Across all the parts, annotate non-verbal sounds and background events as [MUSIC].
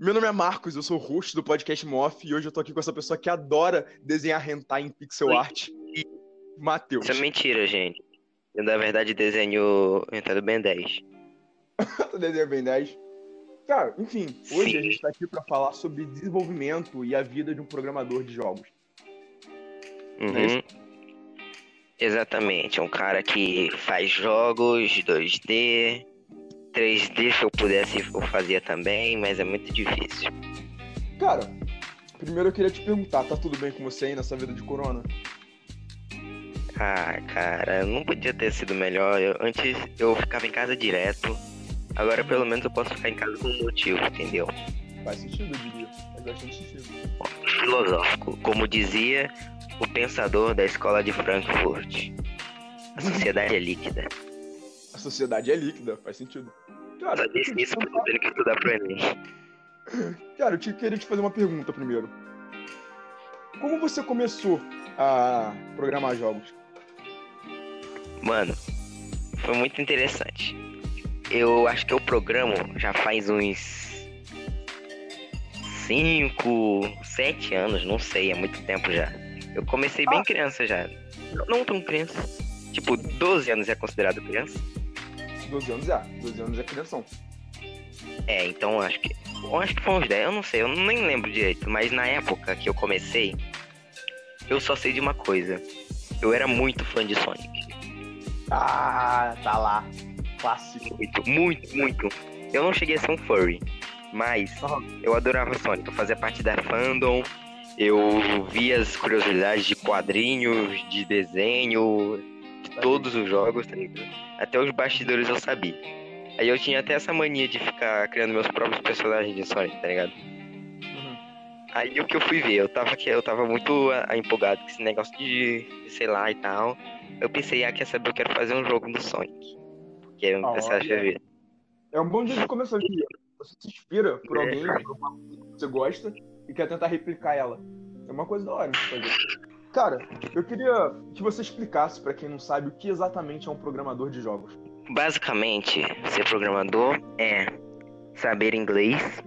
Meu nome é Marcos, eu sou o host do podcast Moff e hoje eu tô aqui com essa pessoa que adora desenhar hentai em pixel Oi. art, Matheus. Isso é mentira, gente. Eu, na verdade, desenho hentai do Ben 10. [LAUGHS] Tu desenha bem 10. Cara, enfim, hoje Sim. a gente tá aqui pra falar sobre desenvolvimento e a vida de um programador de jogos. É? Uhum. Exatamente. É um cara que faz jogos 2D, 3D, se eu pudesse, eu fazia também, mas é muito difícil. Cara, primeiro eu queria te perguntar, tá tudo bem com você aí nessa vida de corona? Ah, cara, não podia ter sido melhor. Eu- antes eu ficava em casa direto. Agora pelo menos eu posso ficar em casa com um motivo, entendeu? Faz sentido, eu diria. Faz bastante sentido. Filosófico. Como dizia o pensador da escola de Frankfurt. A sociedade é líquida. A sociedade é líquida, faz sentido. Cara, Só eu disse isso te pra tendo que estudar pro Enem. Cara, eu te- queria te fazer uma pergunta primeiro. Como você começou a programar jogos? Mano, foi muito interessante. Eu acho que eu programo já faz uns 5, 7 anos, não sei, é muito tempo já. Eu comecei bem Ah. criança já. Não, não tão criança. Tipo, 12 anos é considerado criança? 12 anos é, 12 anos é criação. É, então eu acho que. Eu acho que foi uns 10, eu não sei, eu nem lembro direito, mas na época que eu comecei, eu só sei de uma coisa. Eu era muito fã de Sonic. Ah, tá lá. Clássico. Muito, muito, muito. Eu não cheguei a ser um furry, mas Aham. eu adorava Sonic. Eu fazia parte da fandom, eu via as curiosidades de quadrinhos, de desenho, de todos os jogos, tá ligado? Até os bastidores eu sabia. Aí eu tinha até essa mania de ficar criando meus próprios personagens de Sonic, tá ligado? Uhum. Aí o que eu fui ver, eu tava, eu tava muito ah, empolgado com esse negócio de, de sei lá e tal. Eu pensei, ah, quer saber, eu quero fazer um jogo do Sonic. Porque eu Ah, comecei a olha. escrever. É um bom dia de começar dia. Você se inspira por É. alguém, por uma que você gosta, e quer tentar replicar ela. É uma coisa da hora de fazer. Cara, eu queria que você explicasse pra quem não sabe o que exatamente é um programador de jogos. Basicamente, ser programador é saber inglês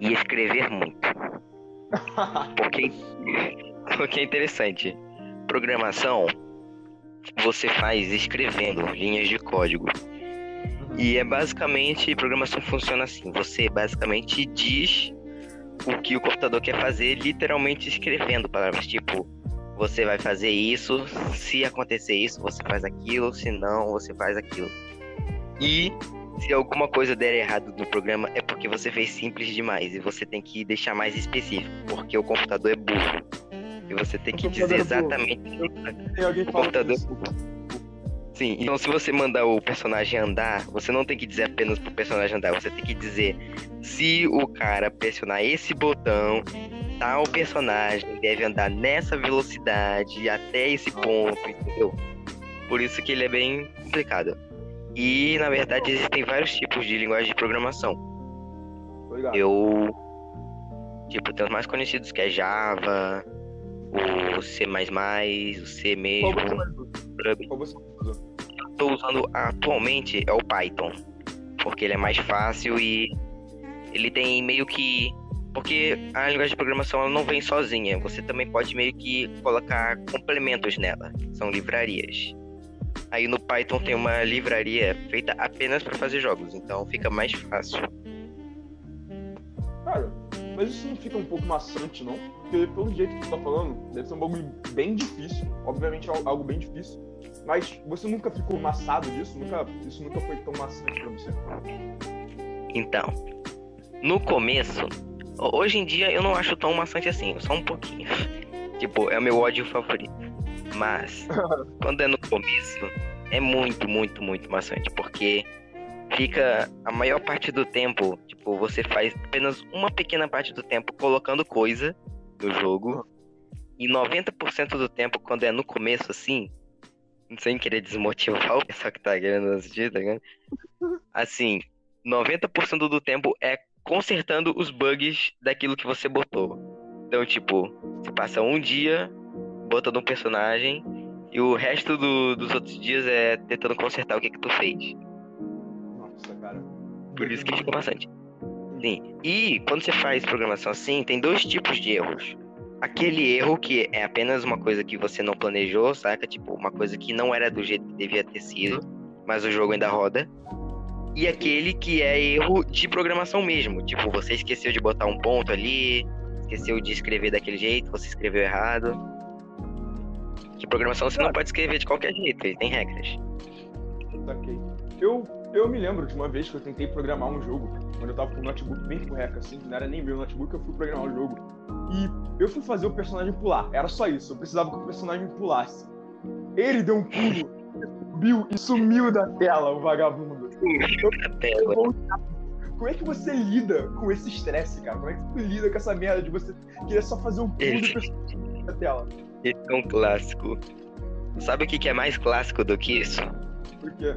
e escrever muito. [LAUGHS] Porque, porque é interessante. Programação você faz escrevendo linhas de código. E é basicamente, programação funciona assim. Você basicamente diz o que o computador quer fazer, literalmente escrevendo palavras. Tipo, você vai fazer isso, se acontecer isso, você faz aquilo, se não, você faz aquilo. E se alguma coisa der errado no programa, é porque você fez simples demais e você tem que deixar mais específico, porque o computador é burro. E você tem que dizer é exatamente Tem alguém o computador. Sim, então se você mandar o personagem andar, você não tem que dizer apenas pro personagem andar, você tem que dizer se o cara pressionar esse botão, tal personagem deve andar nessa velocidade até esse ponto, entendeu? Por isso que ele é bem complicado. E na verdade existem vários tipos de linguagem de programação. Tô ligado. Eu tipo, tem os mais conhecidos que é Java, o C++, o C mesmo, você mais usa? Ruby. Qual você mais usa? estou usando atualmente é o Python, porque ele é mais fácil e ele tem meio que porque a linguagem de programação ela não vem sozinha, você também pode meio que colocar complementos nela, são livrarias. Aí no Python tem uma livraria feita apenas para fazer jogos, então fica mais fácil. Cara, mas isso não fica um pouco maçante, não? Porque pelo jeito que tu tá falando, deve ser um bagulho bem difícil. Obviamente é algo bem difícil. Mas você nunca ficou maçado disso? Nunca, isso nunca foi tão maçante pra você? Então, no começo, hoje em dia eu não acho tão maçante assim, só um pouquinho. [LAUGHS] tipo, é o meu ódio favorito. Mas, [LAUGHS] quando é no começo, é muito, muito, muito maçante, porque fica a maior parte do tempo, tipo, você faz apenas uma pequena parte do tempo colocando coisa no jogo, e 90% do tempo, quando é no começo assim, sem querer desmotivar o [LAUGHS] pessoal que tá querendo assistir, tá ligado? Assim, 90% do tempo é consertando os bugs daquilo que você botou. Então, tipo, você passa um dia botando um personagem e o resto do- dos outros dias é tentando consertar o que que tu fez. Nossa, cara. Por isso que fica bastante. Sim. E quando você faz programação assim, tem dois tipos de erros. Aquele erro que é apenas uma coisa que você não planejou, saca? Tipo, uma coisa que não era do jeito que devia ter sido, mas o jogo ainda roda. E aquele que é erro de programação mesmo. Tipo, você esqueceu de botar um ponto ali, esqueceu de escrever daquele jeito, você escreveu errado. Que programação você não pode escrever de qualquer jeito, tem regras. Ok. Eu, eu me lembro de uma vez que eu tentei programar um jogo, quando eu tava com o notebook bem correto, assim, não era nem meu notebook, eu fui programar o um jogo. E eu fui fazer o personagem pular. Era só isso, eu precisava que o personagem pulasse. Ele deu um pulo, subiu e sumiu da tela, o vagabundo. Eu, como é que você lida com esse estresse, cara? Como é que você lida com essa merda de você querer só fazer um pulo e personagem da tela? Esse é um clássico. Sabe o que é mais clássico do que isso? Por quê?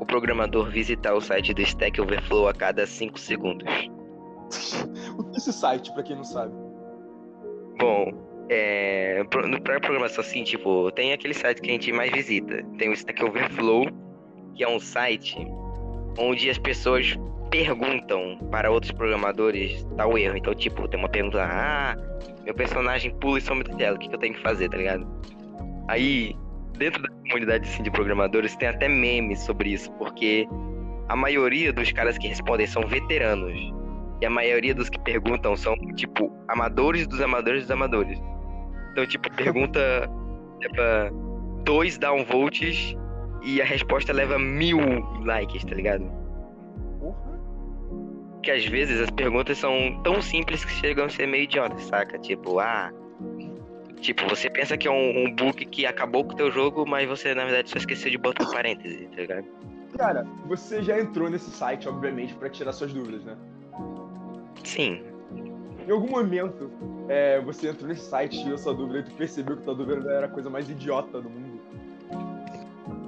O programador visitar o site do Stack Overflow a cada 5 segundos. [LAUGHS] o que é esse site, pra quem não sabe? Bom, é, pra programação assim, tipo, tem aquele site que a gente mais visita. Tem o Stack Overflow, que é um site onde as pessoas perguntam para outros programadores tal erro. Então, tipo, tem uma pergunta lá, ah, meu personagem pula e some da tela, o que, que eu tenho que fazer, tá ligado? Aí, dentro da comunidade assim, de programadores, tem até memes sobre isso, porque a maioria dos caras que respondem são veteranos. E a maioria dos que perguntam são, tipo, amadores dos amadores dos amadores. Então, tipo, pergunta leva dois downvotes e a resposta leva mil likes, tá ligado? Que às vezes as perguntas são tão simples que chegam a ser meio idiotas, saca? Tipo, ah. Tipo, você pensa que é um, um bug que acabou com o teu jogo, mas você na verdade só esqueceu de botar um parêntese, tá ligado? Cara, você já entrou nesse site, obviamente, para tirar suas dúvidas, né? Sim. Em algum momento, é, você entrou nesse site, tirou sua dúvida e tu percebeu que tua dúvida era a coisa mais idiota do mundo.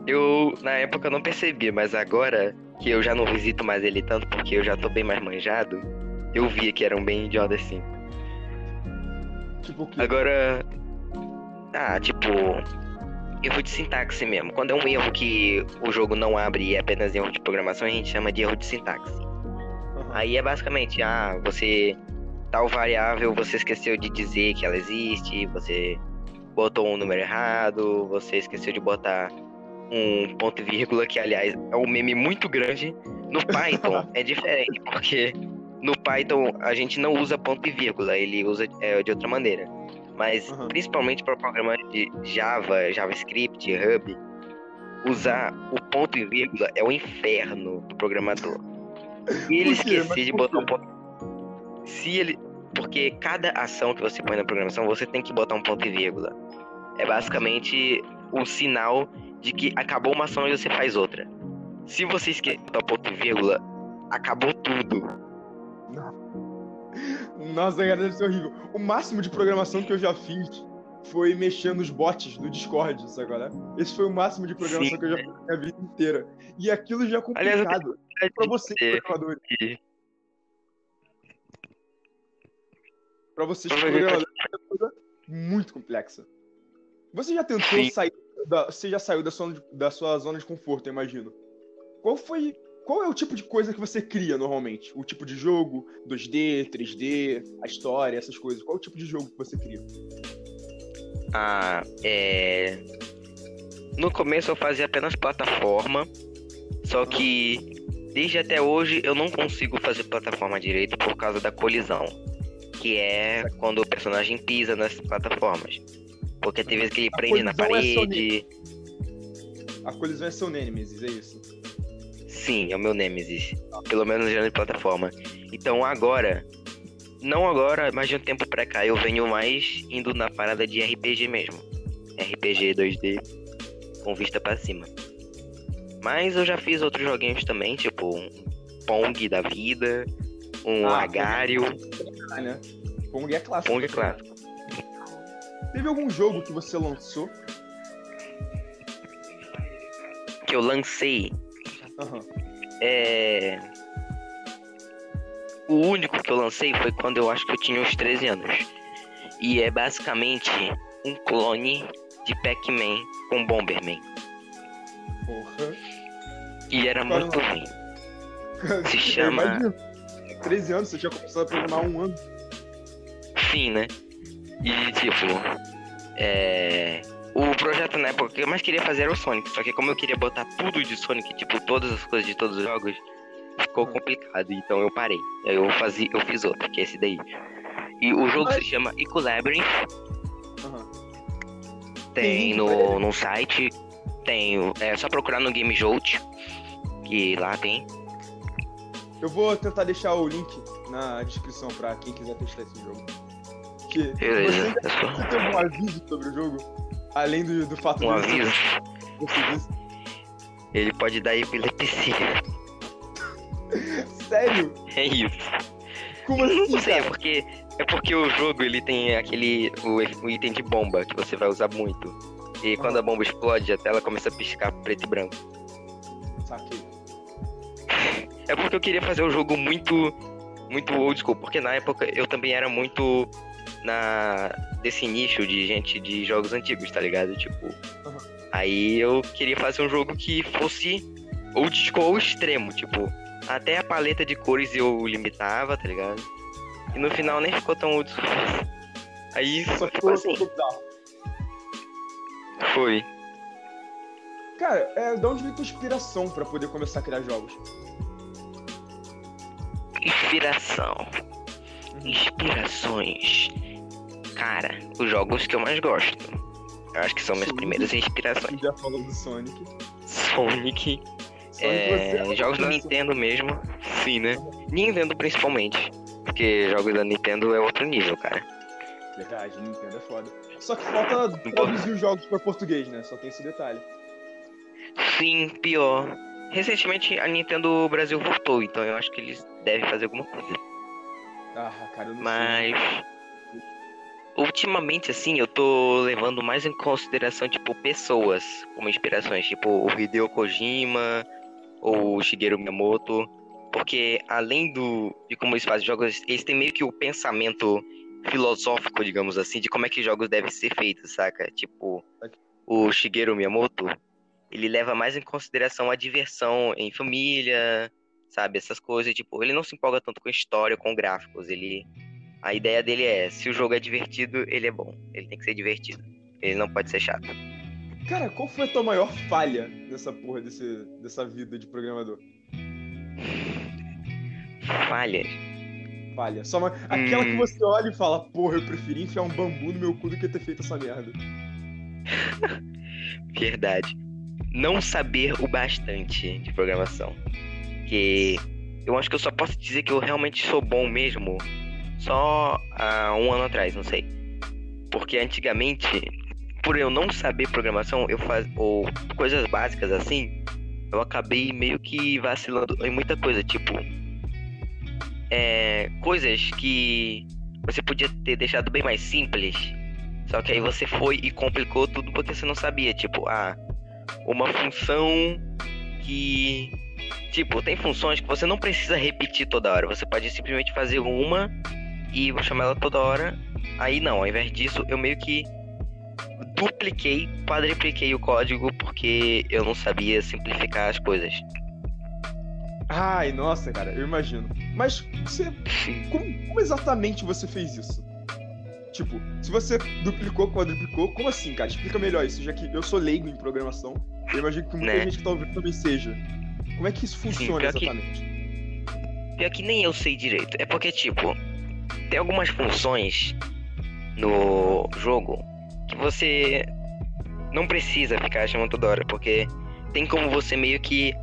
Eu, na época, não percebi, mas agora que eu já não visito mais ele tanto porque eu já tô bem mais manjado, eu via que eram bem idiotas assim. Tipo o quê? Agora. Ah, tipo. Erro de sintaxe mesmo. Quando é um erro que o jogo não abre e é apenas erro de programação, a gente chama de erro de sintaxe. Uhum. Aí é basicamente, ah, você. Tal variável você esqueceu de dizer que ela existe, você botou um número errado, você esqueceu de botar um ponto e vírgula, que aliás é um meme muito grande. No [LAUGHS] Python é diferente, porque no Python a gente não usa ponto e vírgula, ele usa é, de outra maneira. Mas uhum. principalmente para programas de Java, JavaScript, Hub, usar o ponto e vírgula é o inferno do programador. E [LAUGHS] ele esquecer de botar um ponto. Se ele. Porque cada ação que você põe na programação, você tem que botar um ponto e vírgula. É basicamente o sinal de que acabou uma ação e você faz outra. Se você esquecer o ponto e vírgula, acabou tudo. Nossa, cara, deve ser horrível. O máximo de programação que eu já fiz foi mexer nos bots do Discord, sabe agora? É? Esse foi o máximo de programação Sim. que eu já fiz na minha vida inteira. E aquilo já é complicado Aliás, pra você, programador. Pra vocês, programadores, é muito complexa. Você já tentou Sim. sair da, você já saiu da sua, da sua zona de conforto, eu imagino. Qual foi. Qual é o tipo de coisa que você cria normalmente? O tipo de jogo, 2D, 3D, a história, essas coisas. Qual é o tipo de jogo que você cria? Ah, é. No começo eu fazia apenas plataforma, só que desde até hoje eu não consigo fazer plataforma direito por causa da colisão, que é quando o personagem pisa nas plataformas. Porque tem vezes que ele prende na é parede. É a colisão é seu Nemesis, é isso? Sim, é o meu Nemesis. Pelo menos já de plataforma. Então agora, não agora, mas de um tempo pra cá, eu venho mais indo na parada de RPG mesmo. RPG 2D com vista para cima. Mas eu já fiz outros joguinhos também, tipo um Pong da vida, um ah, Agário. Pong, né? Pong é clássico. Pong é clássico. Teve algum jogo que você lançou? Que eu lancei? Uhum. É. O único que eu lancei foi quando eu acho que eu tinha uns 13 anos. E é basicamente um clone de Pac-Man com Bomberman. Porra. E era muito ruim. [LAUGHS] Se chama 13 anos, você tinha começado a programar um ano. Sim, né? E tipo, é... o projeto na época que eu mais queria fazer era o Sonic, só que como eu queria botar tudo de Sonic, tipo, todas as coisas de todos os jogos, ficou complicado, então eu parei. Aí eu, fazia, eu fiz outro, que é esse daí. E o jogo Mas- se chama Labyrinth, Aham. tem no, no site, tem, é só procurar no Game Jolt, que lá tem. Eu vou tentar deixar o link na descrição pra quem quiser testar esse jogo. Beleza, você, é você tem algum aviso sobre o jogo? Além do, do fato um de aviso. você disse. Ele pode dar epilepsia. Sério? É isso. Como assim, Não sei, é porque, é porque o jogo ele tem aquele. O, o item de bomba que você vai usar muito. E quando a bomba explode, a tela começa a piscar preto e branco. Saquei. É porque eu queria fazer um jogo muito. Muito old school, porque na época eu também era muito na desse nicho de gente de jogos antigos, tá ligado? Tipo. Aham. Aí eu queria fazer um jogo que fosse old school ao extremo, tipo, até a paleta de cores eu limitava, tá ligado? E no final nem ficou tão old school. Aí Só ficou assim. Foi. Cara, é, de onde veio tua inspiração pra poder começar a criar jogos? Inspiração. Inspirações. Cara, os jogos que eu mais gosto. Eu acho que são minhas Sim. primeiras inspirações. Já falou do Sonic. Sonic, Sonic é, você jogos da Nintendo mesmo. Sim, né? Nintendo principalmente. Porque jogos da Nintendo é outro nível, cara. Verdade, Nintendo é foda. Só que falta traduzir os jogos pra português, né? Só tem esse detalhe. Sim, pior. Recentemente a Nintendo Brasil voltou, então eu acho que eles devem fazer alguma coisa. Ah, cara, eu não Mas. Ultimamente, assim, eu tô levando mais em consideração, tipo, pessoas como inspirações, tipo o Hideo Kojima ou o Shigeru Miyamoto. Porque além do de como eles fazem jogos, eles têm meio que o pensamento filosófico, digamos assim, de como é que jogos devem ser feitos, saca? Tipo, o Shigeru Miyamoto, ele leva mais em consideração a diversão em família, sabe? Essas coisas, tipo, ele não se empolga tanto com história, com gráficos, ele a ideia dele é, se o jogo é divertido, ele é bom. Ele tem que ser divertido. Ele não pode ser chato. Cara, qual foi a tua maior falha nessa porra desse, dessa vida de programador? Falhas. Falha. Só uma... Aquela que Hum. você olha e fala, porra, eu preferi enfiar um bambu no meu cu do que ter feito essa merda. [LAUGHS] Verdade. Não saber o bastante de programação. Que eu acho que eu só posso dizer que eu realmente sou bom mesmo só há um ano atrás, não sei. Porque antigamente, por eu não saber programação, eu faz... ou coisas básicas assim, eu acabei meio que vacilando em muita coisa, tipo. É, coisas que você podia ter deixado bem mais simples. Só que aí você foi e complicou tudo porque você não sabia. Tipo, ah, uma função que. Tipo, tem funções que você não precisa repetir toda hora. Você pode simplesmente fazer uma e vou chamar ela toda hora. Aí não, ao invés disso, eu meio que dupliquei, quadripliquei o código porque eu não sabia simplificar as coisas. Ai, nossa, cara, eu imagino. Mas você. Como, como exatamente você fez isso? Tipo, se você duplicou, quadruplicou, como assim, cara? Explica melhor isso, já que eu sou leigo em programação. Eu imagino que muita Né. gente que tá ouvindo também seja. Como é que isso funciona pior que- exatamente? Pior que nem eu sei direito. É porque, tipo, tem algumas funções no jogo que você não precisa ficar chamando toda hora, porque tem como você meio que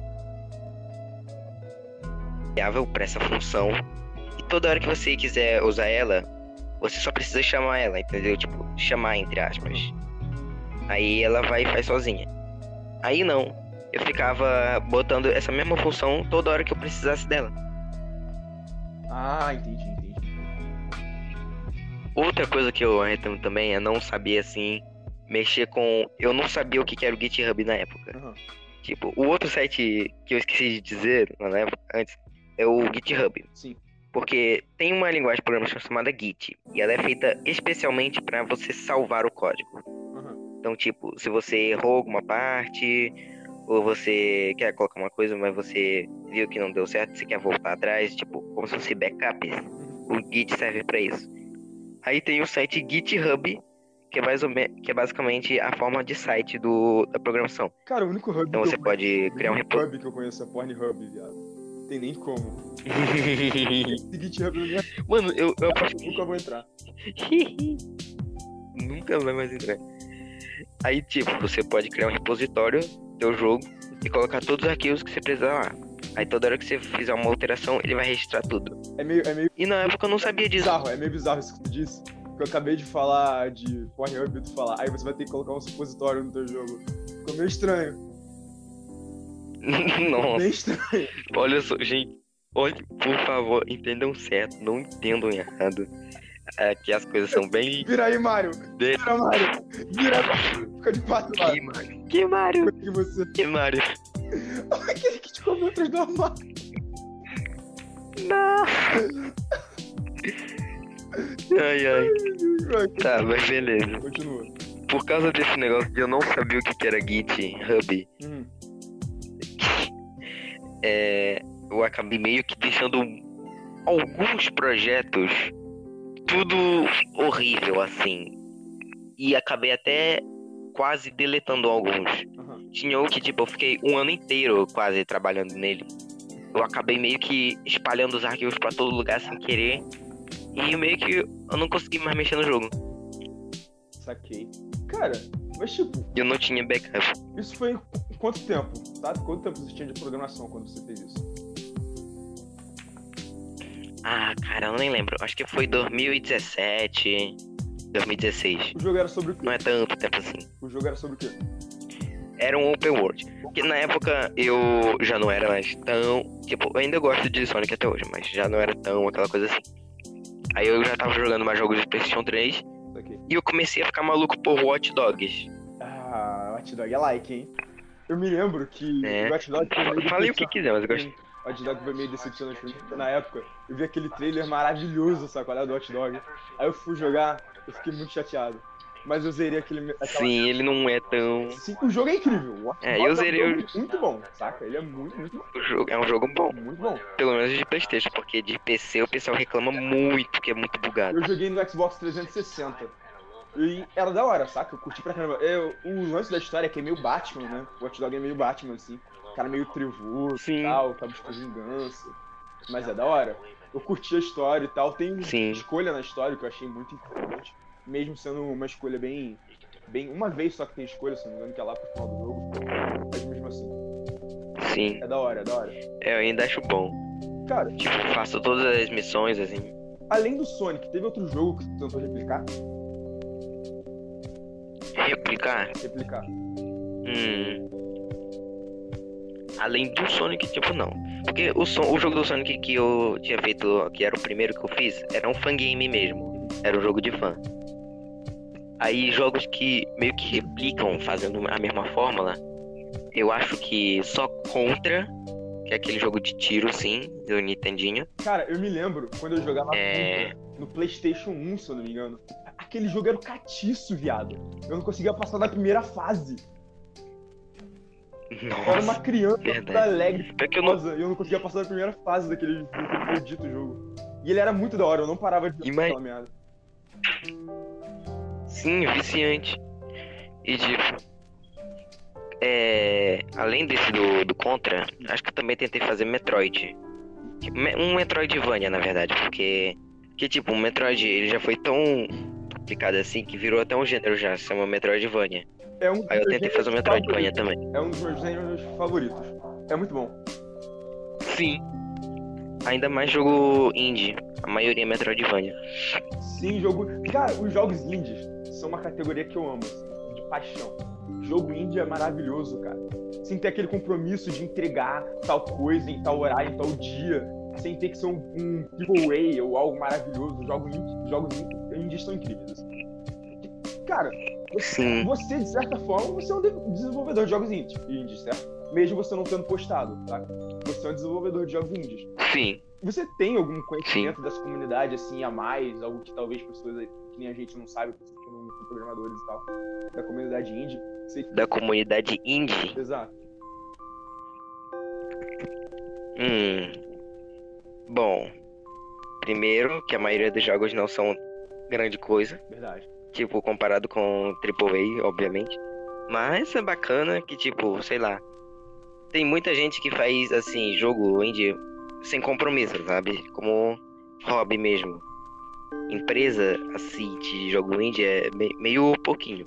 viável para essa função e toda hora que você quiser usar ela, você só precisa chamar ela, entendeu? Tipo, chamar entre aspas. Aí ela vai e faz sozinha. Aí não. Eu ficava botando essa mesma função toda hora que eu precisasse dela. Ah, entendi, entendi. Outra coisa que eu arretamo também é não saber assim mexer com. Eu não sabia o que era o GitHub na época. Aham. Tipo, o outro site que eu esqueci de dizer na época antes é o GitHub. Sim. Porque tem uma linguagem de programação chamada Git. E ela é feita especialmente para você salvar o código. Aham. Então, tipo, se você errou alguma parte, Ou você quer colocar uma coisa, mas você viu que não deu certo, você quer voltar atrás, tipo, como se fosse backups. O Git serve para isso. Aí tem o site GitHub, que é, mais ou me... que é basicamente a forma de site do... da programação. Cara, o único hub Então que você eu pode conheço, criar um repo. hub que eu conheço é Pornhub, viado. Tem nem como. [LAUGHS] Esse GitHub eu nem- Mano, eu, eu aposto nunca vou entrar. [LAUGHS] Nunca vai mais entrar. Aí, tipo, você pode criar um repositório do jogo e colocar todos os arquivos que você precisar lá. Aí toda hora que você fizer uma alteração, ele vai registrar tudo. É meio, é meio E na época eu não sabia disso. bizarro, é meio bizarro isso que tu disse. Porque eu acabei de falar de Pornhub e tu falar, aí você vai ter que colocar um supositório no teu jogo. Ficou meio estranho. [LAUGHS] Nossa, Bem estranho. olha só, gente. Olha, por favor, entendam certo, não entendam errado. É que as coisas são bem. Vira aí, Mario. De- Vira, Mario. Vira. Fica de pato, Que Mario. Que Mario? Que você... Que Mario? Aquele que te comeu do armário. Não! Ai, ai. Tá, mas beleza. Continua. Por causa desse negócio de eu não saber o que era GitHub, Hum. é, eu acabei meio que deixando alguns projetos tudo horrível assim. E acabei até quase deletando alguns. Tinha um que, tipo, eu fiquei um ano inteiro quase trabalhando nele. Eu acabei meio que espalhando os arquivos pra todo lugar sem querer. E meio que eu não consegui mais mexer no jogo. Saquei. Cara, mas tipo, Eu não tinha backup. isso foi em quanto tempo? Sabe? Quanto tempo você tinha de programação quando você fez isso? Ah, cara, eu nem lembro. Acho que foi 2017, 2016. O jogo era sobre o quê? Não é tanto tempo assim. O jogo era sobre o quê? Era um open world. Porque na época eu já não era mais tão. Tipo, eu ainda gosto de Sonic até hoje, mas já não era tão aquela coisa assim. Aí eu já tava jogando mais jogos de PlayStation 3 Saquei. e eu comecei a ficar maluco por Watch Dogs. Ah, Hot Dog é like, hein? Eu me lembro que É. o Hot Dog foi meio Falei o que quiser, mas eu gosto. Hot Dog foi meio decepcionante pra mim, porque na época eu vi aquele trailer maravilhoso, sacolé do Hot Dog. Aí eu fui jogar, eu fiquei muito chateado. Mas eu zerei aquele. Sim, ele não é tão. Sim, o jogo é incrível. É, eu zerei um o- jogo muito bom, saca? Ele é muito, muito bom. O jogo, é um jogo bom. Muito bom. Pelo menos de PlayStation, porque de PC o pessoal reclama muito que é muito bugado. Eu joguei no Xbox 360. E era da hora, saca? Eu curti pra caramba. Eu, o lance da história é que é meio Batman, né? O Hot Dog é meio Batman, assim. O cara meio trevoso e tal, tá buscando vingança. Mas é da hora. Eu curti a história e tal. Tem Sim. escolha na história que eu achei muito interessante. Mesmo sendo uma escolha bem. bem uma vez só que tem escolha, se não me engano, que é lá pro final do jogo. Mas mesmo assim. Sim, É da hora, é da hora. eu ainda acho bom. Cara, Tipo, faço todas as missões assim. além do Sonic, teve outro jogo que tu tentou replicar? Replicar. Replicar. Hum. Além do Sonic, tipo, não. Porque o, son- o jogo do Sonic que eu tinha feito, que era o primeiro que eu fiz, era um fangame mesmo. Era um jogo de fã. Aí jogos que meio que replicam fazendo a mesma fórmula, eu acho que só Contra, que é aquele jogo de tiro, sim, do Nintendinho. Cara, eu me lembro quando eu jogava É. No PlayStation 1, se eu não me engano. Aquele jogo era o catiço, viado. Eu não conseguia passar da primeira fase. Eu era uma Nossa, criança verdade. alegre, que eu não. e eu não conseguia passar da primeira fase daquele, maldito jogo. E ele era muito da hora, eu não parava de jogar Ima- aquela merda. Sim, viciante. E tipo. É. Além desse do, do Contra, acho que eu também tentei fazer Metroid. Tipo, Um Metroidvania, na verdade, porque. Que tipo, o Metroid ele já foi tão aplicado assim que virou até um gênero já, se chama Metroidvania. É um Aí eu tentei fazer um gêneros Metroidvania também. É um dos meus gêneros favoritos. É muito bom. Sim. Ainda mais jogo indie. A maioria é Metroidvania. Sim, jogo. Cara, os jogos indies são uma categoria que eu amo, assim, de paixão. Jogo indie é maravilhoso, cara. Sem ter aquele compromisso de entregar tal coisa em tal horário, em tal dia. Sem ter que ser um, um giveaway ou algo maravilhoso. Jogos indie, jogos indie, indies são incríveis. assim. Cara, Sim. você, de certa forma, você é um de- desenvolvedor de jogos indies, indies, certo? Mesmo você não tendo postado, tá? Você é um desenvolvedor de jogos indies. Sim. Você tem algum conhecimento dessa comunidade assim a mais? Algo que talvez pessoas que nem a gente não sabe, programadores e tal, da comunidade indie? Da comunidade indie. Exato. Hum. Bom, primeiro que a maioria dos jogos não são grande coisa, Verdade. tipo, comparado com AAA, obviamente. Mas é bacana que, tipo, sei lá, tem muita gente que faz, assim, jogo indie sem compromisso, sabe? Como hobby mesmo. Empresa, assim, de jogo indie é me- meio pouquinho.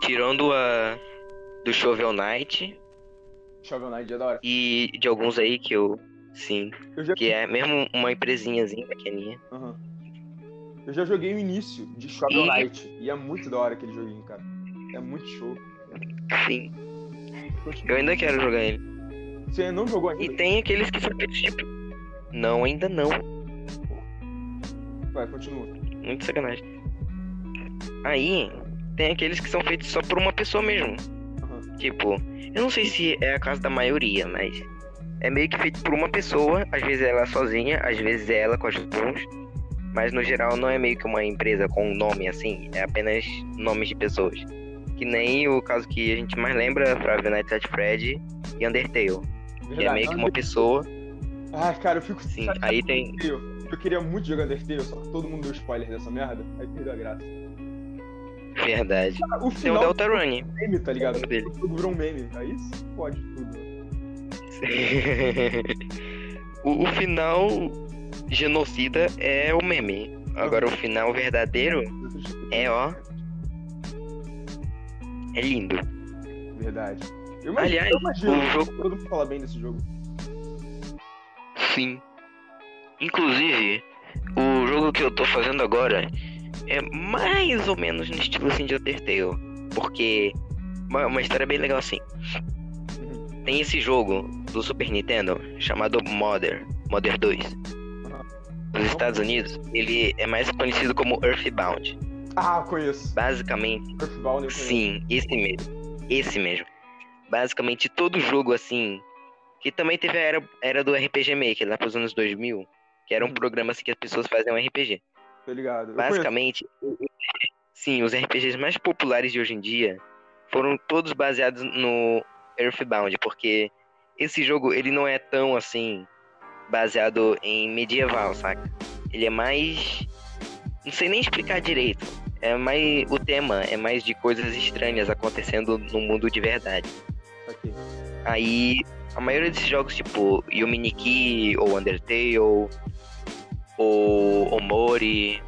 Tirando a do Shovel Knight Shovel Knight é da hora. e de alguns aí que eu, sim, Eu já, que é mesmo uma empresinhazinha pequenininha. Aham. eu já joguei o início de Shovel E- Knight. E é muito da hora aquele joguinho, cara. É muito show. Sim, eu ainda quero jogar ele. Você não jogou E ainda? tem aqueles que são tipo, não, ainda não. Vai, continua. Muito sacanagem. Aí, tem aqueles que são feitos só por uma pessoa mesmo. Aham. Tipo, eu não sei se é a casa da maioria, mas é meio que feito por uma pessoa. Às vezes ela sozinha, às vezes ela com as mãos. Mas no geral não é meio que uma empresa com um nome assim, é apenas nomes de pessoas. Que nem o caso que a gente mais lembra, Five Nights at Freddy e Undertale. Que é meio que uma pessoa. Ah, cara, eu fico Sim, aí tem. Undertale. Eu queria muito jogar Undertale, só que todo mundo deu spoiler dessa merda. Aí perdeu a graça. Verdade. Cara, o Tem o final Deltarune. do meme, tá ligado? o dele. Tudo virou um meme. Aí pode tudo. [LAUGHS] o, o final genocida é o meme. Agora o final verdadeiro é, ó. É lindo. Verdade. Eu imagino, Aliás, eu imagino. o jogo. Todo mundo fala bem desse jogo. Sim. Inclusive, o jogo que eu tô fazendo agora é mais ou menos no estilo assim de Undertale. Porque uma, uma história bem legal assim. Tem esse jogo do Super Nintendo chamado Mother, Mother 2. Nos Estados Unidos, ele é mais conhecido como Earthbound. Ah, conheço. Basicamente, Earthbound eu conheço. sim, esse mesmo. Esse mesmo. Basicamente, todo jogo assim. Que também teve a era, era do RPG Maker, lá pros anos 2000. Que era um Uhum. programa assim que as pessoas faziam RPG. Tô ligado. Basicamente, sim, os RPGs mais populares de hoje em dia foram todos baseados no Earthbound, porque esse jogo ele não é tão assim baseado em medieval, saca? Ele é mais não sei nem explicar direito. É mais o tema é mais de coisas estranhas acontecendo no mundo de verdade. Aí a maioria desses jogos, tipo Yuminiki ou Undertale ou Omori,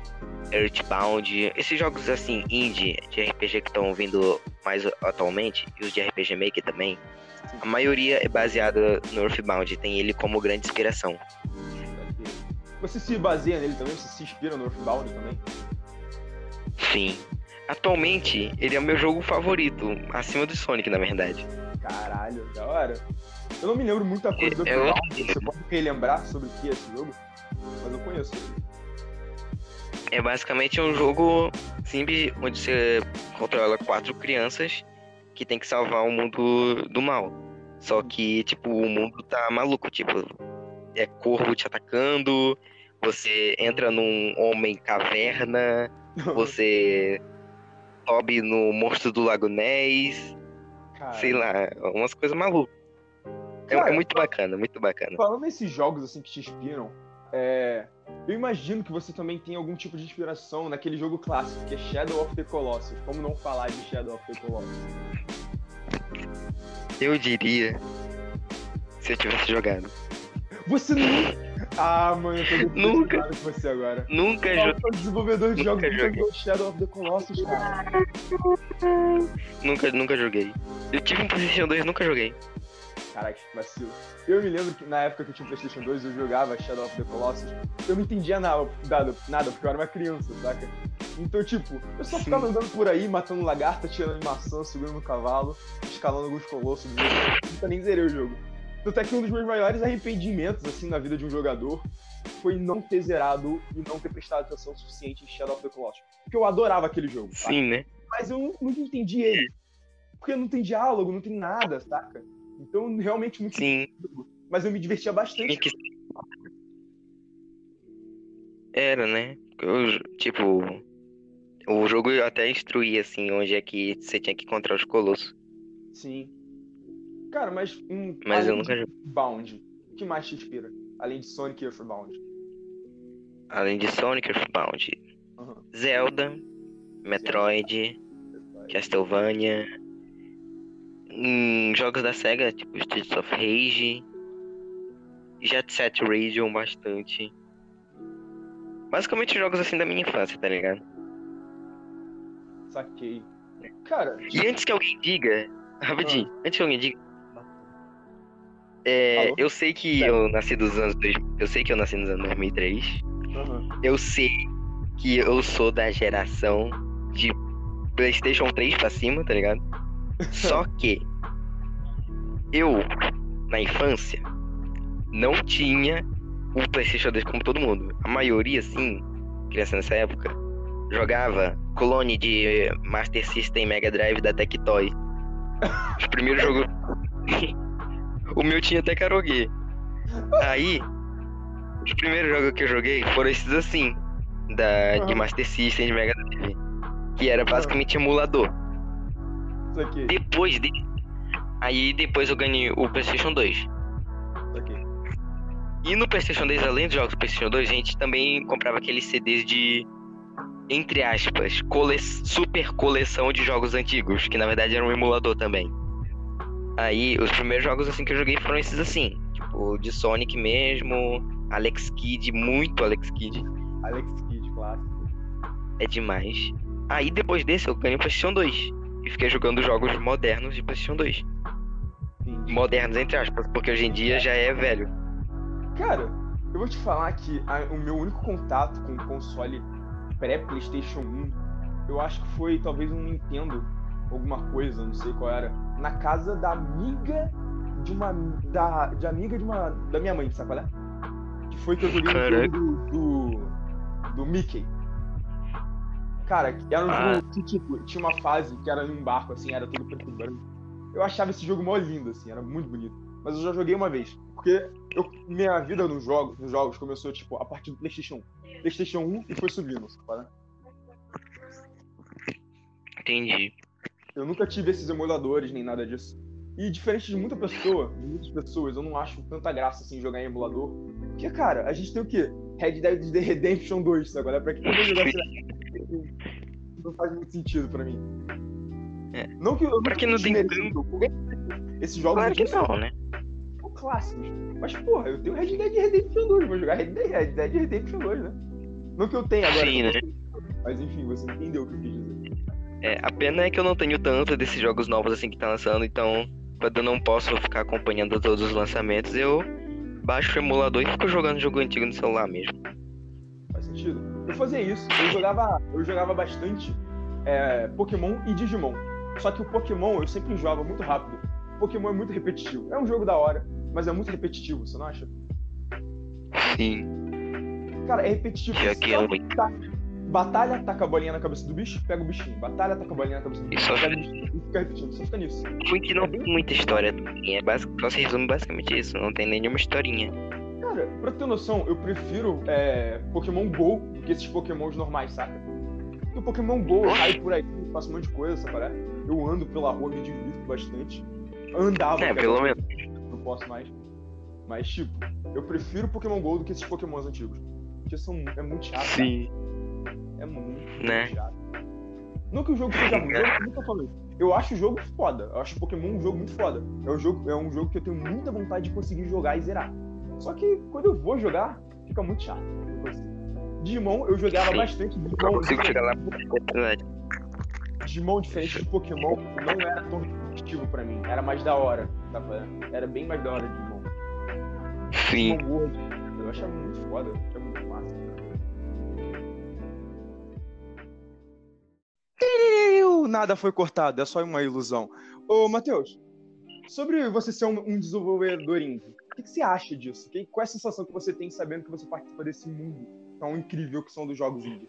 Earthbound, esses jogos assim, indie de RPG que estão vindo mais atualmente, e os de RPG Maker também, a maioria é baseada no Earthbound, tem ele como grande inspiração. Você se baseia nele também? Você se inspira no Earthbound também? Sim. Atualmente, ele é o meu jogo favorito, acima do Sonic, na verdade. Caralho, da hora. Eu não me lembro muita coisa do É- é Earthbound. Você pode relembrar sobre o que é esse jogo? Mas eu conheço. É basicamente um jogo simples onde você controla quatro crianças que tem que salvar o mundo do mal. Só que, tipo, o mundo tá maluco, tipo, é corvo te atacando, você entra num homem caverna, [LAUGHS] você sobe no monstro do Lago Ness, Caralho. sei lá, umas coisas malucas. É, Cara, é muito bacana, muito bacana. Falando nesses jogos assim que te inspiram, é, eu imagino que você também tem algum tipo de inspiração naquele jogo clássico, que é Shadow of the Colossus. Como não falar de Shadow of the Colossus? Eu diria se eu tivesse jogado. Você nunca. Ah, mano, eu tô Nunca. com você agora. Nunca joguei. o desenvolvedor de Nunca jogos que joguei. jogou Shadow of the Colossus, cara? Nunca, nunca joguei. Eu tive um PlayStation 2 nunca joguei. Caraca, que vacilo. Eu me lembro que na época que eu tinha um PlayStation 2 eu jogava Shadow of the Colossus. Eu não entendia nada, nada, porque eu era uma criança, saca? Então, tipo, eu só ficava andando por aí, matando lagarta, tirando maçã, subindo no cavalo, escalando alguns colossos. Nunca nem zerei o jogo. Tanto é que um dos meus maiores arrependimentos, assim, na vida de um jogador foi não ter zerado e não ter prestado atenção suficiente em Shadow of the Colossus. Porque eu adorava aquele jogo, saca? Sim, né? mas eu nunca entendi ele. Porque não tem diálogo, não tem nada, saca? Então, realmente, muito Sim. mas eu me divertia bastante. Tinha que... Era, né? Eu, tipo, o jogo até instruía, assim, onde é que você tinha que encontrar os colossos. Sim. Cara, mas um Mas eu nunca joguei. Bound, que mais te inspira? Além de Sonic e Earthbound. Além de Sonic Earthbound. Uhum. Zelda, Metroid, Castlevania. Hum, jogos da SEGA, tipo Streets of Rage. Jet Set Radio bastante. Basicamente jogos assim da minha infância, tá ligado? Saquei. Cara. E antes que alguém diga, rapidinho, ah. antes que alguém diga. É, eu sei que eu nasci dos anos. Eu sei que eu nasci nos anos 2003. Uhum. Eu sei que eu sou da geração de PlayStation 3 pra cima, tá ligado? Só [LAUGHS] que eu, na infância, não tinha o PlayStation 2 como todo mundo. A maioria, sim, criança nessa época, jogava clone de Master System Mega Drive da Tectoy. O primeiro jogo. [LAUGHS] o meu tinha até karaokê. Aí, os primeiros jogos que eu joguei foram esses assim, da, de Master System de Mega Drive. Que era basicamente emulador. Isso aqui. Depois de. Aí depois eu ganhei o PlayStation 2. Isso aqui. E no PlayStation 2, além dos jogos do PlayStation 2, a gente também comprava aqueles CDs de entre aspas, cole super coleção de jogos antigos, que na verdade era um emulador também. Aí, os primeiros jogos assim que eu joguei foram esses assim, tipo, de Sonic mesmo, Alex Kidd, muito Alex Kidd. Alex Kidd, clássico. É demais. Aí, depois desse, eu ganhei o PlayStation 2 e fiquei jogando jogos modernos de PlayStation 2. Sim. Modernos, entre aspas, porque hoje em dia já é velho. Cara, eu vou te falar que a, o meu único contato com o console pré-PlayStation 1, eu acho que foi talvez um Nintendo, alguma coisa, não sei qual era, na casa da amiga de uma. da, de amiga de uma. da minha mãe, sabe qual é? Que foi que eu joguei o do, do, do Mickey. Cara, era um ah. jogo que, tipo, tinha uma fase que era em um barco, assim, era tudo preto e branco. Eu achava esse jogo mó lindo, assim, era muito bonito. Mas eu já joguei uma vez. Porque eu, minha vida nos jogos, nos jogos começou, tipo, a partir do PlayStation 1. PlayStation 1 e foi subindo, sabe? Entendi. Eu nunca tive esses emuladores nem nada disso. E diferente de muita pessoa, de muitas pessoas, eu não acho tanta graça assim jogar em emulador. Porque, cara, a gente tem o quê? Red Dead Redemption 2, sabe? É pra que vou jogar Não faz muito sentido pra mim. É. Não que eu, pra que não tem tanto. Esses jogos claro que não, né? clássicos. Mas, porra, eu tenho Red Dead Redemption 2, vou jogar Red Dead, Red Dead Redemption 2, né? Não que eu tenha agora. Sim, né? Mas enfim, você entendeu o que eu quis dizer. É, a pena é que eu não tenho tanto desses jogos novos assim que tá lançando, então quando eu não posso ficar acompanhando todos os lançamentos, eu baixo o emulador e fico jogando jogo antigo no celular mesmo. Faz sentido. Eu fazia isso, eu jogava, eu jogava bastante é, Pokémon e Digimon. Só que o Pokémon eu sempre enjoava muito rápido. Pokémon é muito repetitivo. É um jogo da hora, mas é muito repetitivo, você não acha? Sim. Cara, é repetitivo. Que é. Tá, batalha, taca a bolinha na cabeça do bicho, pega o bichinho. Batalha, taca a bolinha na cabeça do bicho, só... pega o bichinho. E fica repetindo, só fica nisso. Muito não tem muita história também. É basic... Só se resume basicamente isso, não tem nenhuma historinha. Cara, pra ter noção, eu prefiro é, Pokémon GO do que esses Pokémons normais, saca? Porque o Pokémon GO eu saio por aí, faço um monte de coisa, sabe? Eu ando pela rua, me divirto bastante. Andava. É, pelo menos posso mais. Mas, tipo, eu prefiro Pokémon GO do que esses Pokémons antigos. Porque são, é muito chato. Sim. Cara. É muito, né? muito chato. Não que o jogo seja ruim, eu nunca falei. Eu acho o jogo foda. Eu acho Pokémon um jogo muito foda. É um jogo, é um jogo que eu tenho muita vontade de conseguir jogar e zerar. Só que quando eu vou jogar, fica muito chato. Digimon, eu jogava Sim. bastante. Digimon, eu consigo chegar lá. Digimon, diferente de Pokémon, não era tão repetitivo pra mim. Era mais da hora. Tá era bem mais da hora Digimon. Sim. Digimon eu achava muito foda. Eu achava muito massa. Nada foi cortado, é só uma ilusão. Ô, Matheus, sobre você ser um, um desenvolvedor indie, que, que, você acha disso? Que, qual é a sensação que você tem sabendo que você participa desse mundo tão incrível que são dos jogos indie?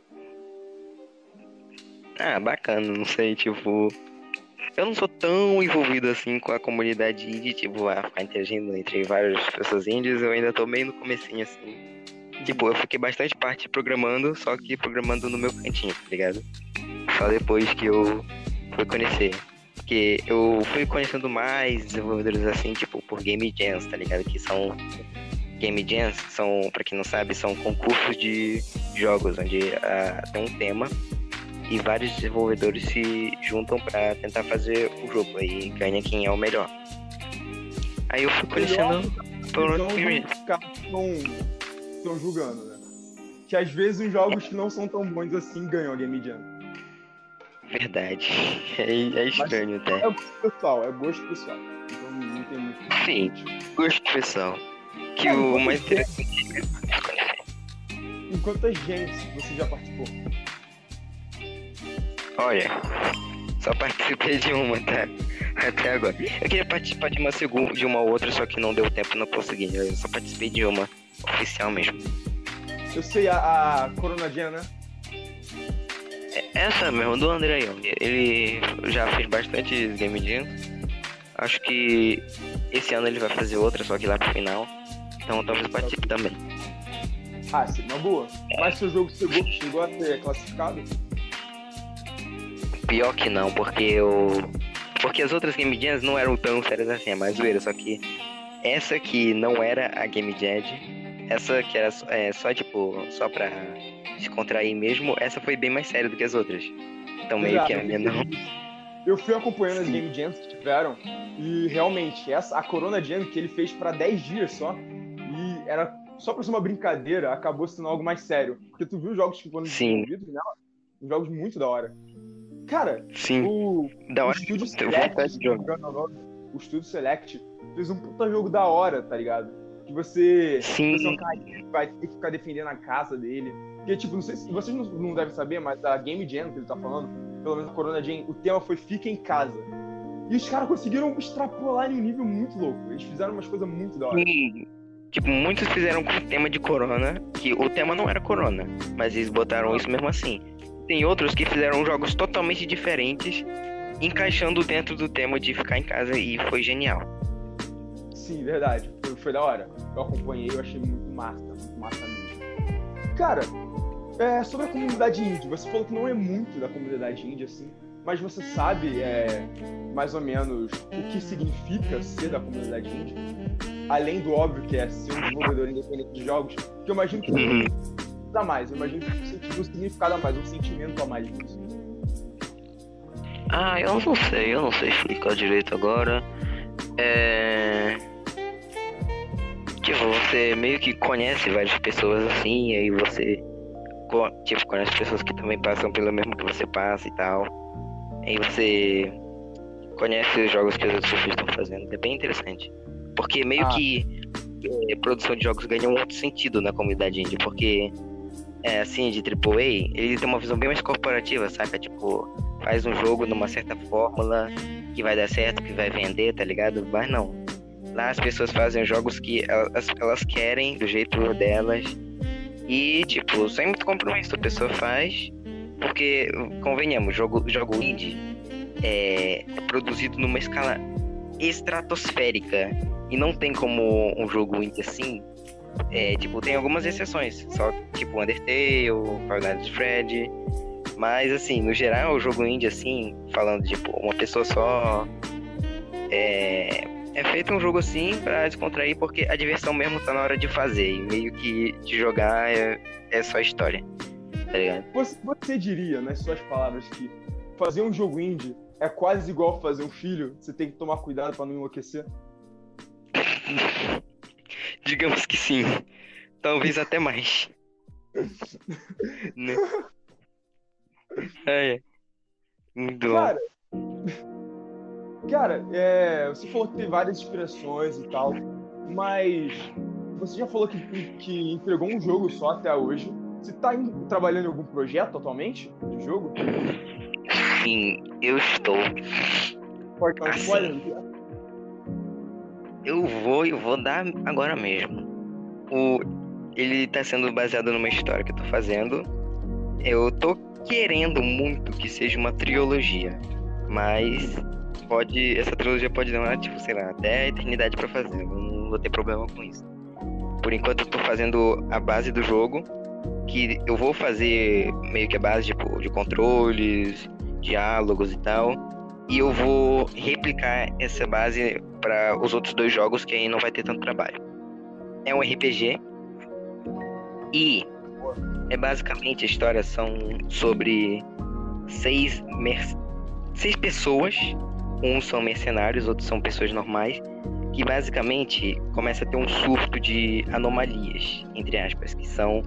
Ah, bacana, não sei, tipo. Eu não sou tão envolvido assim com a comunidade indie, tipo, a ficar interagindo entre várias pessoas indies, eu ainda tô meio no comecinho assim. Tipo, eu fiquei bastante parte programando, só que programando no meu cantinho, tá ligado? Só depois que eu fui conhecer. Que eu fui conhecendo mais desenvolvedores assim, tipo, por Game Jams, tá ligado? Que são. Game Jams são, pra quem não sabe, são concursos de jogos, onde uh, tem um tema e vários desenvolvedores se juntam para tentar fazer o jogo. Aí ganha quem é o melhor. Aí eu fui conhecendo por estão julgando, né? Que às vezes os jogos que não são tão bons assim ganham a Game Jam. Verdade. [LAUGHS] É, é estranho Mas, até. É gosto pessoal, é gosto pessoal. Então não tem muito. Sim, gosto pessoal. Que é, o mais interessante. Em quantas gente você já participou? Olha, só participei de uma, tá? Até agora. Eu queria participar de uma segunda, de uma outra, só que não deu tempo, não consegui. Eu só participei de uma oficial mesmo. Eu sei a, a Corona Jam, né? É, essa mesmo, do André Young. Ele já fez bastante Game Jam. Acho que esse ano ele vai fazer outra, só que lá pro final. Então talvez participe também. Ah, sim, uma boa. Mas seu jogo chegou, chegou a ser classificado? Pior que não, porque eu. Porque as outras Game Jams não eram tão sérias assim, é mais zoeira, só que essa que não era a Game Jam, essa que era é, só tipo, só pra descontrair mesmo, essa foi bem mais séria do que as outras. Então meio Exato. que a minha não. Eu fui acompanhando Sim. as Game Jams que tiveram e realmente, essa, a Corona Jam que ele fez para 10 dias só, e era só pra ser uma brincadeira, acabou sendo algo mais sério. Porque tu viu os jogos que foram desenvolvidos nela? Jogos muito da hora. Cara, Sim. o, da hora. o Studio Select, o Studio Select fez um puta jogo da hora, tá ligado? Que você, Sim. você vai ter que ficar defendendo a casa dele. Porque, tipo, não sei se vocês não, não devem saber, mas a Game Jam que ele tá falando, pelo menos a Corona Jam, o tema foi Fica em Casa. E os caras conseguiram extrapolar em um nível muito louco. Eles fizeram umas coisas muito da hora. Sim. Tipo, muitos fizeram com o tema de Corona, que o tema não era Corona, mas eles botaram isso mesmo assim tem outros que fizeram jogos totalmente diferentes, encaixando dentro do tema de ficar em casa e foi genial. Sim, verdade. Foi, foi da hora. Eu acompanhei, eu achei muito massa, muito massa mesmo. Cara, é, sobre a comunidade indie, você falou que não é muito da comunidade indie assim, mas você sabe é, mais ou menos o que significa ser da comunidade indie? Além do óbvio que é ser um desenvolvedor independente de jogos, que eu imagino que uhum a mais. Eu imagino que um significado a mais, um sentimento a mais disso. Ah, eu não sei, eu não sei explicar direito agora. É. Tipo, você meio que conhece várias pessoas assim, e aí você tipo, conhece pessoas que também passam pelo mesmo que você passa e tal. Aí você conhece os jogos que os outros estão fazendo. É bem interessante. Porque meio ah. que é, produção de jogos ganha um outro sentido na comunidade indie, porque é, assim, de AAA, ele tem uma visão bem mais corporativa, saca? Tipo, faz um jogo numa certa fórmula que vai dar certo, que vai vender, tá ligado? Mas não. Lá as pessoas fazem jogos que elas, elas querem, do jeito delas. E, tipo, sem muito compromisso, a pessoa faz. Porque, convenhamos, jogo, jogo indie é, produzido numa escala estratosférica. E não tem como um jogo indie assim é, tipo, tem algumas exceções, só tipo Undertale, at Fred, mas assim, no geral, o jogo indie, assim, falando tipo, uma pessoa só. É, é feito um jogo assim pra descontrair, porque a diversão mesmo tá na hora de fazer. E meio que de jogar é, é só história. Tá ligado? Você, você diria, nas suas palavras, que fazer um jogo indie é quase igual fazer um filho? Você tem que tomar cuidado para não enlouquecer? [LAUGHS] Digamos que sim. Talvez até mais. [LAUGHS] né? É. Muito cara, cara é, você falou que tem várias inspirações e tal, mas você já falou que, que entregou um jogo só até hoje. Você está trabalhando em algum projeto atualmente de jogo? Sim, eu estou. Pode dar spoiler? Eu vou, eu vou dar agora mesmo. O, ele tá sendo baseado numa história que eu tô fazendo. Eu tô querendo muito que seja uma trilogia, mas pode, essa trilogia pode demorar, tipo, sei lá, até a eternidade para fazer. Eu não vou ter problema com isso. Por enquanto eu tô fazendo a base do jogo, que eu vou fazer meio que a base tipo, de controles, diálogos e tal. e eu vou replicar essa base para os outros dois jogos que aí não vai ter tanto trabalho. É um RPG e é basicamente a história são sobre seis seis pessoas, uns são mercenários, outros são pessoas normais, que basicamente começa a ter um surto de anomalias, entre aspas, que são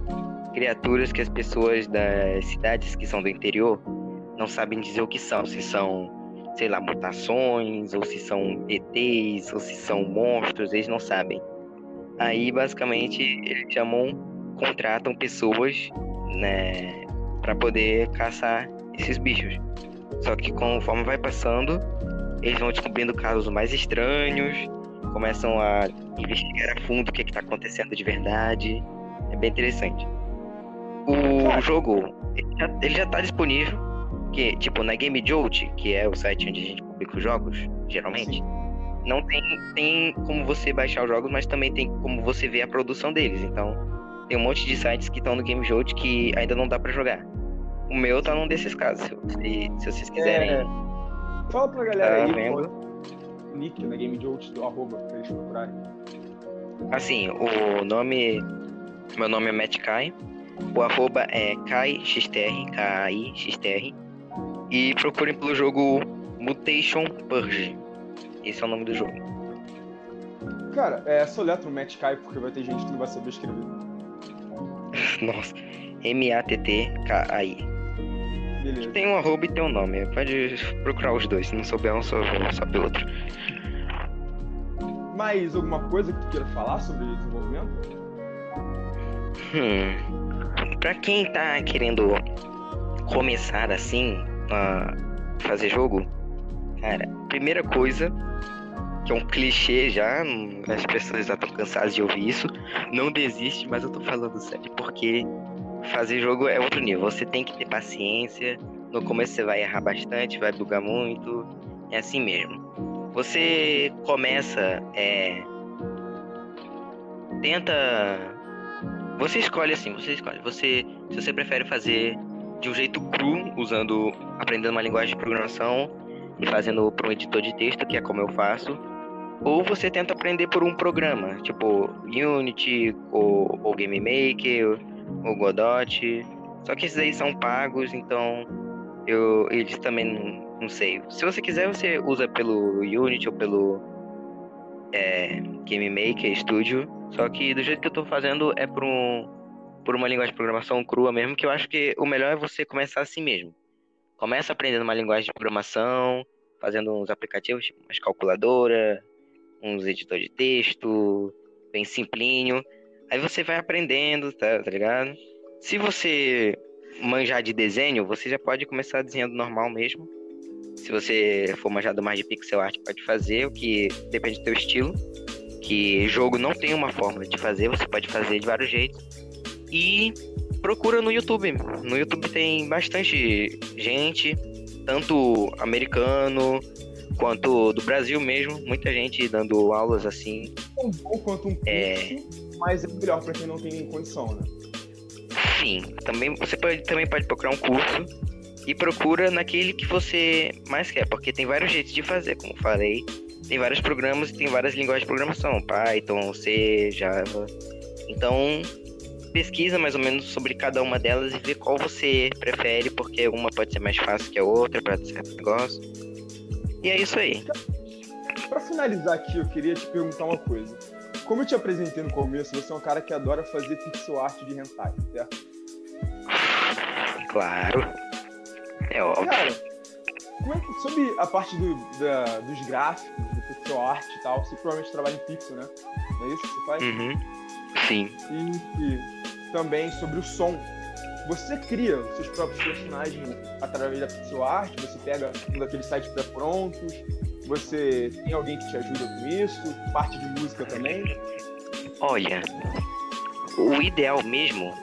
criaturas que as pessoas das cidades que são do interior não sabem dizer o que são, se são, sei lá, mutações, ou se são ETs, ou se são monstros, eles não sabem. Aí, basicamente, eles chamam, contratam pessoas, né, para poder caçar esses bichos. Só que conforme vai passando, eles vão descobrindo casos mais estranhos, começam a investigar a fundo o que é está acontecendo de verdade. É bem interessante. O jogo, ele já, ele já tá disponível, que, tipo, na Game Jolt, que é o site onde a gente publica os jogos, geralmente, Sim. não tem, tem como você baixar os jogos, mas também tem como você ver a produção deles. Então, tem um monte de sites que estão no Game Jolt que ainda não dá para jogar. O meu tá num desses casos, se, se vocês quiserem. É... Fala pra galera tá aí, vendo? nick na Game Jolt do arroba pra eles procurarem. Assim, o nome. Meu nome é Matt Kai. O arroba é KaiXTR, K-A-I-X-T-R. E procurem pelo jogo Mutation Purge. Esse é o nome do jogo. Cara, é só letra o Matt Kai, porque vai ter gente que não vai saber escrever. [LAUGHS] Nossa. M-A-T-T-K-A-I. Beleza. Tem um arroba e tem um nome. Pode procurar os dois. Se não souber um, só, pelo outro. Mais alguma coisa que tu queira falar sobre desenvolvimento? Hum para quem tá querendo começar assim a fazer jogo, cara, primeira coisa que é um clichê já, as pessoas já estão cansadas de ouvir isso, não desiste, mas eu tô falando sério, porque fazer jogo é outro nível. Você tem que ter paciência. No começo você vai errar bastante, vai bugar muito. É assim mesmo. Você começa, é, tenta você escolhe assim, você escolhe. Você, se você prefere fazer de um jeito cru, usando, aprendendo uma linguagem de programação e fazendo para um editor de texto, que é como eu faço, ou você tenta aprender por um programa, tipo Unity, ou, ou Game Maker, ou Godot. Só que esses aí são pagos, então eu eles também não, não sei. Se você quiser, você usa pelo Unity ou pelo é, Game Maker Studio só que do jeito que eu tô fazendo é por, um, por uma linguagem de programação crua mesmo, que eu acho que o melhor é você começar assim mesmo. Começa aprendendo uma linguagem de programação, fazendo uns aplicativos, tipo umas calculadoras, uns editores de texto, bem simplinho. Aí você vai aprendendo, tá, tá ligado? Se você manjar de desenho, você já pode começar desenhando normal mesmo. Se você for manjado mais de pixel art, pode fazer, o que depende do teu estilo que jogo não tem uma fórmula de fazer, você pode fazer de vários jeitos. E procura no YouTube. No YouTube tem bastante gente, tanto americano quanto do Brasil mesmo, muita gente dando aulas assim. Tão bom quanto um curso, é... mas é melhor para quem não tem condição, né? Sim, também você pode, também pode procurar um curso e procura naquele que você mais quer, porque tem vários jeitos de fazer, como falei tem vários programas e tem várias linguagens de programação, Python, C, Java. Então, pesquisa mais ou menos sobre cada uma delas e vê qual você prefere, porque uma pode ser mais fácil que a outra para certo negócio. E é isso aí. Para finalizar aqui, eu queria te perguntar uma coisa. Como eu te apresentei no começo, você é um cara que adora fazer pixel art de hentai, certo? Claro. É óbvio. Cara, como é que, sobre a parte do, da, dos gráficos, do pixel art e tal, você provavelmente trabalha em pixel, né? Não é isso que você faz? Uhum. Sim. E, e, também sobre o som. Você cria os seus próprios personagens através da pixel art, você pega um daqueles sites pré-prontos, você tem alguém que te ajuda com isso, parte de música também? Olha, o ideal mesmo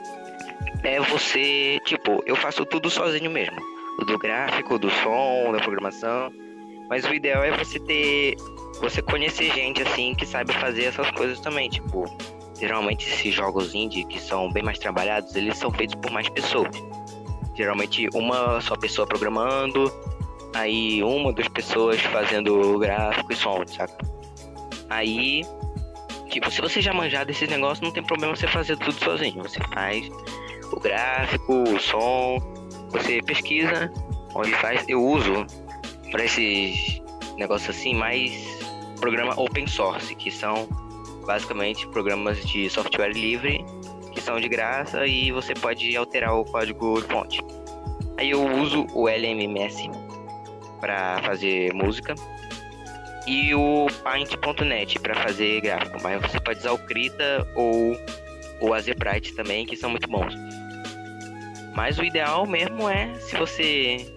é você, tipo, eu faço tudo sozinho mesmo do gráfico, do som, da programação. Mas o ideal é você ter. Você conhecer gente assim que sabe fazer essas coisas também. Tipo, geralmente esses jogos indie que são bem mais trabalhados, eles são feitos por mais pessoas. Geralmente uma só pessoa programando, aí uma duas pessoas fazendo gráfico e som, saca? Aí, tipo, se você já manjar desses negócios, não tem problema você fazer tudo sozinho. Você faz o gráfico, o som, você pesquisa onde faz. Eu uso para esses negócios assim mais programa open source, que são basicamente programas de software livre que são de graça e você pode alterar o código fonte. Aí eu uso o LMMS para fazer música e o Paint.net para fazer gráfico, mas você pode usar o Krita ou o Azeprite também, que são muito bons. Mas o ideal mesmo é se você,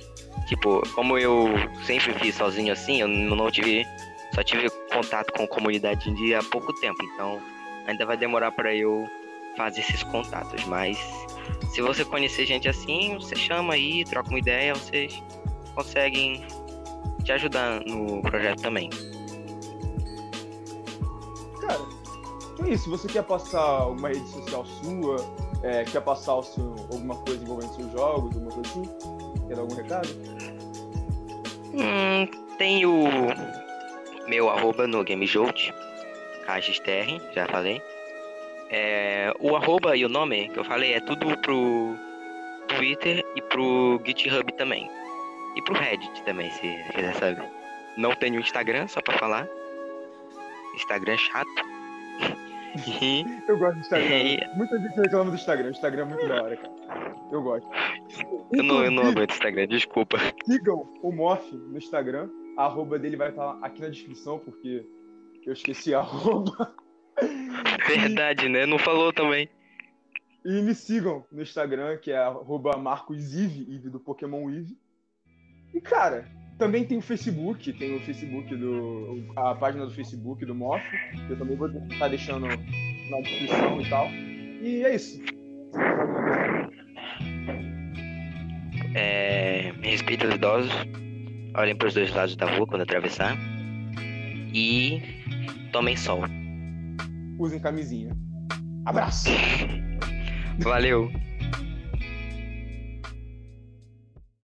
tipo, como eu sempre fiz sozinho assim, eu não tive, só tive contato com comunidade indie há pouco tempo, então ainda vai demorar para eu fazer esses contatos, mas se você conhecer gente assim, você chama aí, troca uma ideia, vocês conseguem te ajudar no projeto também. Cara, então é isso. Se você quer passar alguma rede social sua, é, quer passar seu, alguma coisa envolvendo seus jogos, alguma coisa assim, quer dar algum recado? Hum, tem o meu arroba no GameJolt, KXTR, já falei. É, o arroba e o nome que eu falei é tudo pro Twitter e pro GitHub também. E pro Reddit também, se quiser saber. Não tenho Instagram, só pra falar. Instagram é chato. [LAUGHS] E... Eu gosto do Instagram. E... Muita gente reclama do Instagram. O Instagram é muito da hora, cara. Eu gosto. Eu não, eu não aguento Instagram, desculpa. Sigam o Morph no Instagram. A arroba dele vai estar aqui na descrição, porque eu esqueci a arroba. [LAUGHS] Verdade, né? Não falou também. E me sigam no Instagram, que é arroba marcosive, do Pokémon Eve. E, cara, também tem o Facebook, tem o Facebook do. a página do Facebook do Morph, que eu também vou estar deixando na descrição e tal. E é isso. É, respeito os idosos, olhem para os dois lados da rua quando atravessar e tomem sol. Usem camisinha. Abraço! [LAUGHS] Valeu!